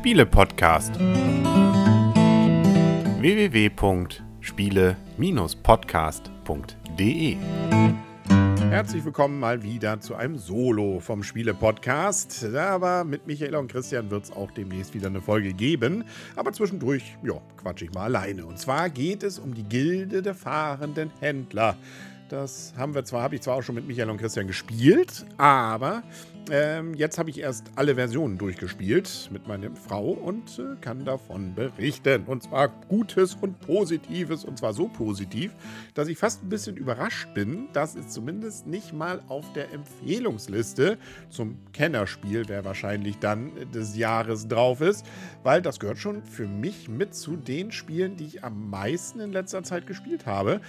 Spiele-Podcast. www.spiele-podcast.de Herzlich willkommen mal wieder zu einem Solo vom Spiele-Podcast. Aber mit Michael und Christian wird es auch demnächst wieder eine Folge geben. Aber zwischendurch, ja, quatsch ich mal alleine. Und zwar geht es um die Gilde der fahrenden Händler. Das haben wir zwar, habe ich zwar auch schon mit Michael und Christian gespielt, aber ähm, jetzt habe ich erst alle Versionen durchgespielt mit meiner Frau und äh, kann davon berichten. Und zwar Gutes und Positives. Und zwar so positiv, dass ich fast ein bisschen überrascht bin, dass es zumindest nicht mal auf der Empfehlungsliste zum Kennerspiel, der wahrscheinlich dann des Jahres drauf ist, weil das gehört schon für mich mit zu den Spielen, die ich am meisten in letzter Zeit gespielt habe.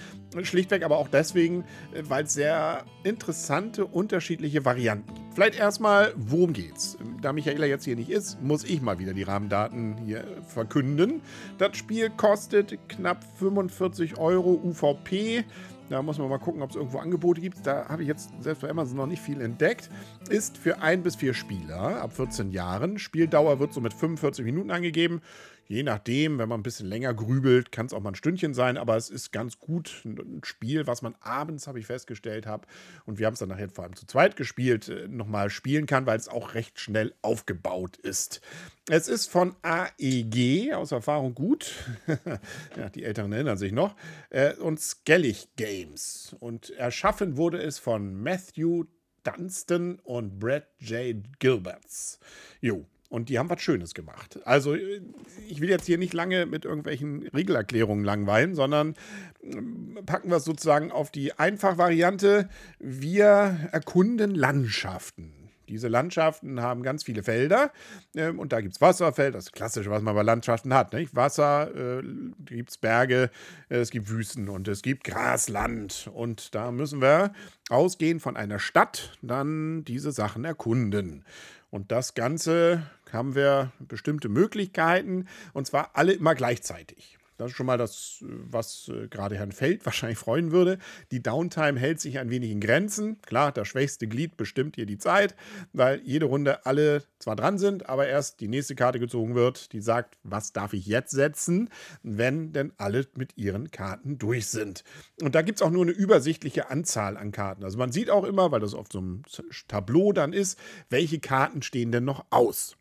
Schlichtweg aber auch deswegen, äh, weil es sehr interessante, unterschiedliche Varianten gibt. Vielleicht erstmal, worum geht's? Da Michaela jetzt hier nicht ist, muss ich mal wieder die Rahmendaten hier verkünden. Das Spiel kostet knapp 45 Euro UVP. Da muss man mal gucken, ob es irgendwo Angebote gibt. Da habe ich jetzt selbst bei Amazon noch nicht viel entdeckt. Ist für ein bis vier Spieler ab 14 Jahren. Spieldauer wird so mit 45 Minuten angegeben. Je nachdem, wenn man ein bisschen länger grübelt, kann es auch mal ein Stündchen sein, aber es ist ganz gut ein Spiel, was man abends, habe ich festgestellt, habe, und wir haben es dann nachher vor allem zu zweit gespielt, äh, nochmal spielen kann, weil es auch recht schnell aufgebaut ist. Es ist von AEG, aus Erfahrung gut. ja, die Älteren erinnern sich noch. Äh, und Skellig Games. Und erschaffen wurde es von Matthew Dunstan und Brad J. Gilberts. Jo, und die haben was Schönes gemacht. Also ich will jetzt hier nicht lange mit irgendwelchen Regelerklärungen langweilen, sondern ähm, packen wir es sozusagen auf die Einfachvariante. Wir erkunden Landschaften. Diese Landschaften haben ganz viele Felder ähm, und da gibt es Wasserfelder, das ist klassisch, was man bei Landschaften hat. Nicht? Wasser, äh, gibt es Berge, äh, es gibt Wüsten und es gibt Grasland. Und da müssen wir ausgehend von einer Stadt dann diese Sachen erkunden. Und das Ganze haben wir bestimmte Möglichkeiten und zwar alle immer gleichzeitig. Das ist schon mal das, was äh, gerade Herrn Feld wahrscheinlich freuen würde. Die Downtime hält sich ein wenig in Grenzen. Klar, das schwächste Glied bestimmt hier die Zeit, weil jede Runde alle zwar dran sind, aber erst die nächste Karte gezogen wird, die sagt, was darf ich jetzt setzen, wenn denn alle mit ihren Karten durch sind. Und da gibt es auch nur eine übersichtliche Anzahl an Karten. Also man sieht auch immer, weil das auf so einem Tableau dann ist, welche Karten stehen denn noch aus.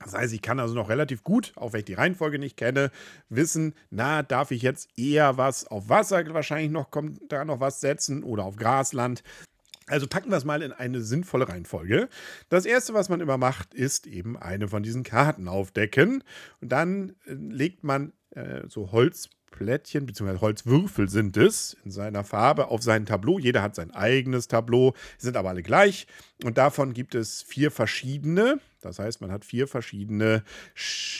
Das heißt, ich kann also noch relativ gut, auch wenn ich die Reihenfolge nicht kenne, wissen, na, darf ich jetzt eher was auf Wasser wahrscheinlich noch, kommt da noch was setzen oder auf Grasland. Also packen wir es mal in eine sinnvolle Reihenfolge. Das erste, was man immer macht, ist eben eine von diesen Karten aufdecken. Und dann äh, legt man äh, so Holz Plättchen bzw. Holzwürfel sind es in seiner Farbe auf sein Tableau. Jeder hat sein eigenes Tableau, sind aber alle gleich. Und davon gibt es vier verschiedene. Das heißt, man hat vier verschiedene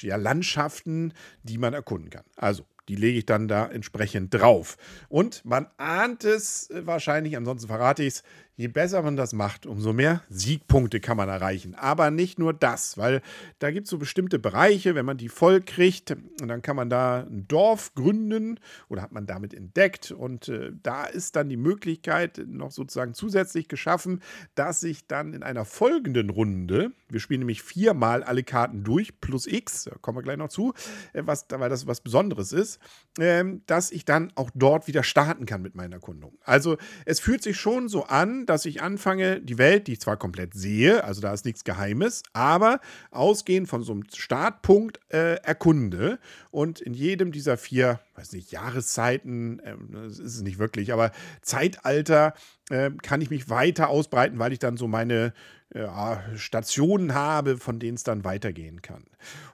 ja, Landschaften, die man erkunden kann. Also die lege ich dann da entsprechend drauf. Und man ahnt es äh, wahrscheinlich, ansonsten verrate ich es, je besser man das macht, umso mehr Siegpunkte kann man erreichen. Aber nicht nur das, weil da gibt es so bestimmte Bereiche, wenn man die voll kriegt, und dann kann man da ein Dorf gründen oder hat man damit entdeckt. Und äh, da ist dann die Möglichkeit noch sozusagen zusätzlich geschaffen, dass ich dann in einer folgenden Runde, wir spielen nämlich viermal alle Karten durch, plus X, da kommen wir gleich noch zu, äh, was, weil das was Besonderes ist, äh, dass ich dann auch dort wieder starten kann mit meiner Erkundung. Also es fühlt sich schon so an, dass ich anfange, die Welt, die ich zwar komplett sehe, also da ist nichts Geheimes, aber ausgehend von so einem Startpunkt äh, erkunde. Und in jedem dieser vier, weiß nicht, Jahreszeiten, äh, das ist es nicht wirklich, aber Zeitalter äh, kann ich mich weiter ausbreiten, weil ich dann so meine ja, Stationen habe, von denen es dann weitergehen kann.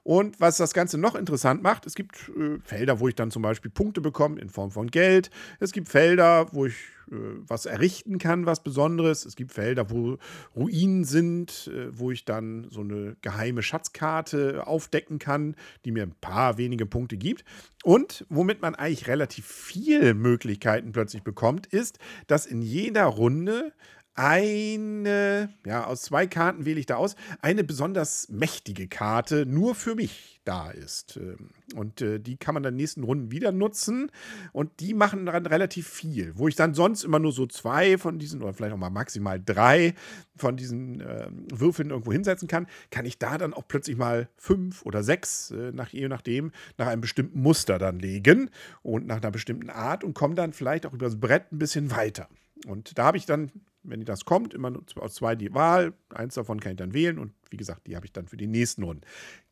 Und was das Ganze noch interessant macht, es gibt äh, Felder, wo ich dann zum Beispiel Punkte bekomme in Form von Geld. Es gibt Felder, wo ich äh, was errichten kann, was Besonderes. Es gibt Felder, wo Ruinen sind, äh, wo ich dann so eine geheime Schatzkarte aufdecken kann, die mir ein paar wenige Punkte gibt. Und womit man eigentlich relativ viele Möglichkeiten plötzlich bekommt, ist, dass in jeder Runde eine, ja, aus zwei Karten wähle ich da aus, eine besonders mächtige Karte nur für mich da ist. Ähm, und äh, die kann man dann nächsten Runden wieder nutzen. Und die machen dann relativ viel. Wo ich dann sonst immer nur so zwei von diesen, oder vielleicht auch mal maximal drei von diesen äh, Würfeln irgendwo hinsetzen kann, kann ich da dann auch plötzlich mal fünf oder sechs, äh, nach, je nachdem, nach einem bestimmten Muster dann legen und nach einer bestimmten Art und komme dann vielleicht auch über das Brett ein bisschen weiter. Und da habe ich dann wenn das kommt, immer aus zwei die Wahl. Eins davon kann ich dann wählen und wie gesagt, die habe ich dann für die nächsten Runden.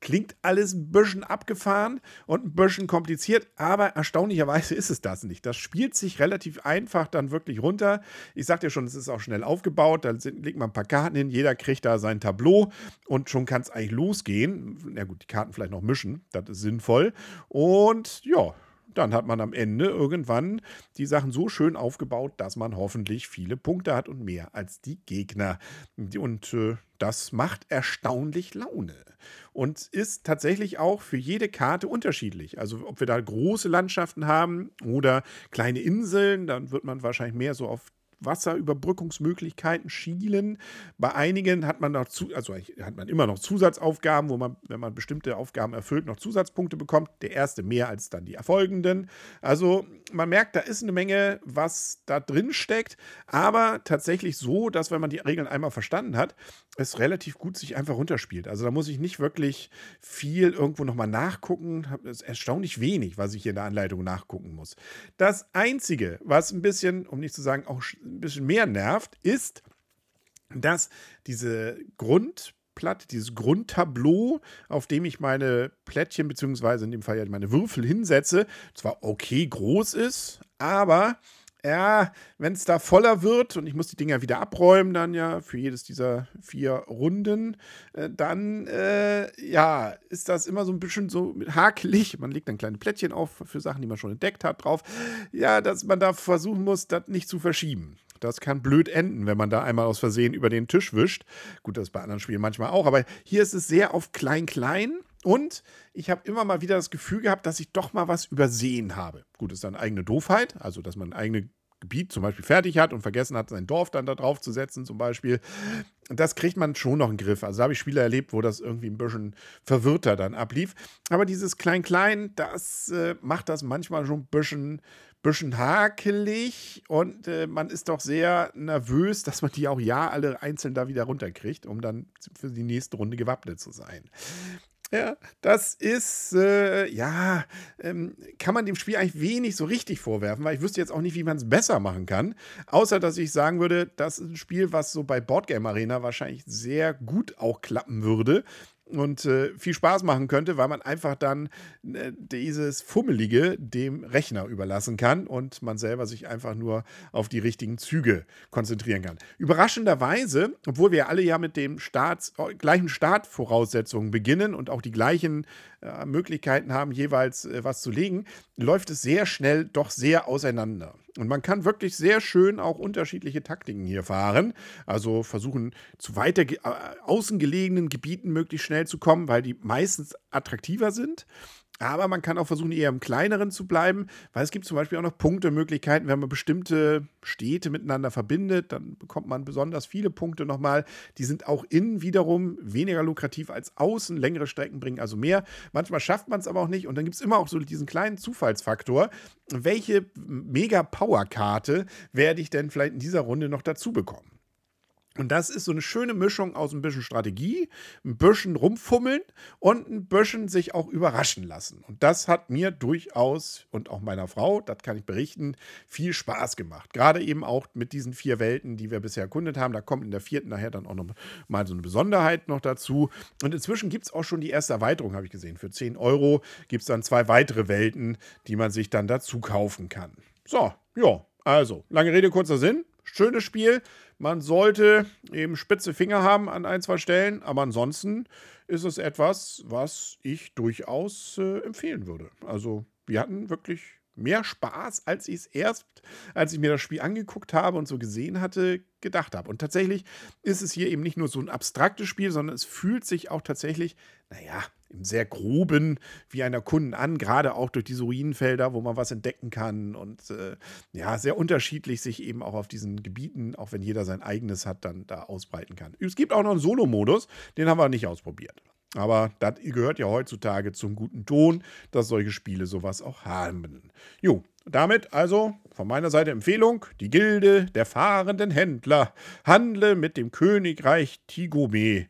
Klingt alles ein bisschen abgefahren und ein bisschen kompliziert, aber erstaunlicherweise ist es das nicht. Das spielt sich relativ einfach dann wirklich runter. Ich sagte ja schon, es ist auch schnell aufgebaut. Da legt man ein paar Karten hin, jeder kriegt da sein Tableau und schon kann es eigentlich losgehen. Na gut, die Karten vielleicht noch mischen, das ist sinnvoll. Und ja, dann hat man am Ende irgendwann die Sachen so schön aufgebaut, dass man hoffentlich viele Punkte hat und mehr als die Gegner. Und äh, das macht erstaunlich Laune und ist tatsächlich auch für jede Karte unterschiedlich. Also ob wir da große Landschaften haben oder kleine Inseln, dann wird man wahrscheinlich mehr so auf Wasserüberbrückungsmöglichkeiten schielen. Bei einigen hat man noch zu, also hat man immer noch Zusatzaufgaben, wo man, wenn man bestimmte Aufgaben erfüllt, noch Zusatzpunkte bekommt. Der erste mehr als dann die erfolgenden. Also man merkt, da ist eine Menge, was da drin steckt, aber tatsächlich so, dass wenn man die Regeln einmal verstanden hat, es relativ gut sich einfach runterspielt. Also da muss ich nicht wirklich viel irgendwo nochmal nachgucken. Es ist erstaunlich wenig, was ich hier in der Anleitung nachgucken muss. Das Einzige, was ein bisschen, um nicht zu sagen, auch ein bisschen mehr nervt, ist, dass diese Grundplatte, dieses Grundtableau, auf dem ich meine Plättchen, beziehungsweise in dem Fall ja meine Würfel hinsetze, zwar okay groß ist, aber ja, wenn es da voller wird und ich muss die Dinger wieder abräumen, dann ja für jedes dieser vier Runden, äh, dann äh, ja, ist das immer so ein bisschen so hakelig. Man legt dann kleine Plättchen auf für Sachen, die man schon entdeckt hat, drauf. Ja, dass man da versuchen muss, das nicht zu verschieben. Das kann blöd enden, wenn man da einmal aus Versehen über den Tisch wischt. Gut, das ist bei anderen Spielen manchmal auch, aber hier ist es sehr auf klein-klein. Und ich habe immer mal wieder das Gefühl gehabt, dass ich doch mal was übersehen habe. Gut, ist dann eigene Doofheit, also dass man ein eigenes Gebiet zum Beispiel fertig hat und vergessen hat, sein Dorf dann da drauf zu setzen, zum Beispiel. Das kriegt man schon noch in den Griff. Also habe ich Spiele erlebt, wo das irgendwie ein bisschen verwirrter dann ablief. Aber dieses Klein-Klein, das äh, macht das manchmal schon ein bisschen bisschen hakelig und äh, man ist doch sehr nervös, dass man die auch ja alle einzeln da wieder runterkriegt, um dann für die nächste Runde gewappnet zu sein. Ja, das ist, äh, ja, ähm, kann man dem Spiel eigentlich wenig so richtig vorwerfen, weil ich wüsste jetzt auch nicht, wie man es besser machen kann. Außer, dass ich sagen würde, das ist ein Spiel, was so bei Boardgame Arena wahrscheinlich sehr gut auch klappen würde, und äh, viel Spaß machen könnte, weil man einfach dann äh, dieses Fummelige dem Rechner überlassen kann und man selber sich einfach nur auf die richtigen Züge konzentrieren kann. Überraschenderweise, obwohl wir alle ja mit den Starts, gleichen Startvoraussetzungen beginnen und auch die gleichen äh, Möglichkeiten haben, jeweils äh, was zu legen, läuft es sehr schnell doch sehr auseinander. Und man kann wirklich sehr schön auch unterschiedliche Taktiken hier fahren. Also versuchen, zu weiter äh, außen gelegenen Gebieten möglichst schnell zu kommen, weil die meistens attraktiver sind. Aber man kann auch versuchen, eher im Kleineren zu bleiben, weil es gibt zum Beispiel auch noch Punktemöglichkeiten, wenn man bestimmte Städte miteinander verbindet, dann bekommt man besonders viele Punkte nochmal. Die sind auch innen wiederum weniger lukrativ als außen. Längere Strecken bringen also mehr. Manchmal schafft man es aber auch nicht. Und dann gibt es immer auch so diesen kleinen Zufallsfaktor. Welche Mega-Power-Karte werde ich denn vielleicht in dieser Runde noch dazu bekommen? Und das ist so eine schöne Mischung aus ein bisschen Strategie, ein bisschen rumfummeln und ein bisschen sich auch überraschen lassen. Und das hat mir durchaus und auch meiner Frau, das kann ich berichten, viel Spaß gemacht. Gerade eben auch mit diesen vier Welten, die wir bisher erkundet haben. Da kommt in der vierten nachher dann auch noch mal so eine Besonderheit noch dazu. Und inzwischen gibt es auch schon die erste Erweiterung, habe ich gesehen. Für 10 Euro gibt es dann zwei weitere Welten, die man sich dann dazu kaufen kann. So, ja, also, lange Rede, kurzer Sinn. Schönes Spiel. Man sollte eben spitze Finger haben an ein, zwei Stellen, aber ansonsten ist es etwas, was ich durchaus äh, empfehlen würde. Also, wir hatten wirklich mehr Spaß, als ich es erst, als ich mir das Spiel angeguckt habe und so gesehen hatte, gedacht habe. Und tatsächlich ist es hier eben nicht nur so ein abstraktes Spiel, sondern es fühlt sich auch tatsächlich, naja, im sehr groben wie einer Kunden an, gerade auch durch diese Ruinenfelder, wo man was entdecken kann und äh, ja, sehr unterschiedlich sich eben auch auf diesen Gebieten, auch wenn jeder sein eigenes hat, dann da ausbreiten kann. Es gibt auch noch einen Solo-Modus, den haben wir nicht ausprobiert. Aber das gehört ja heutzutage zum guten Ton, dass solche Spiele sowas auch haben. Jo, damit also von meiner Seite Empfehlung: Die Gilde der fahrenden Händler. Handle mit dem Königreich Tigome.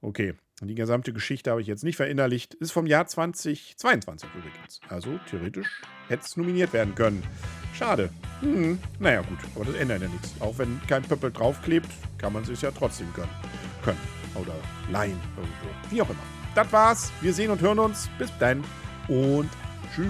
Okay, die gesamte Geschichte habe ich jetzt nicht verinnerlicht. Ist vom Jahr 2022 übrigens. Also theoretisch hätte es nominiert werden können. Schade. Hm, naja, gut, aber das ändert ja nichts. Auch wenn kein Pöppel draufklebt, kann man es sich ja trotzdem gönnen. können. Oder leihen irgendwo. Wie auch immer. Das war's. Wir sehen und hören uns. Bis dann und tschüss.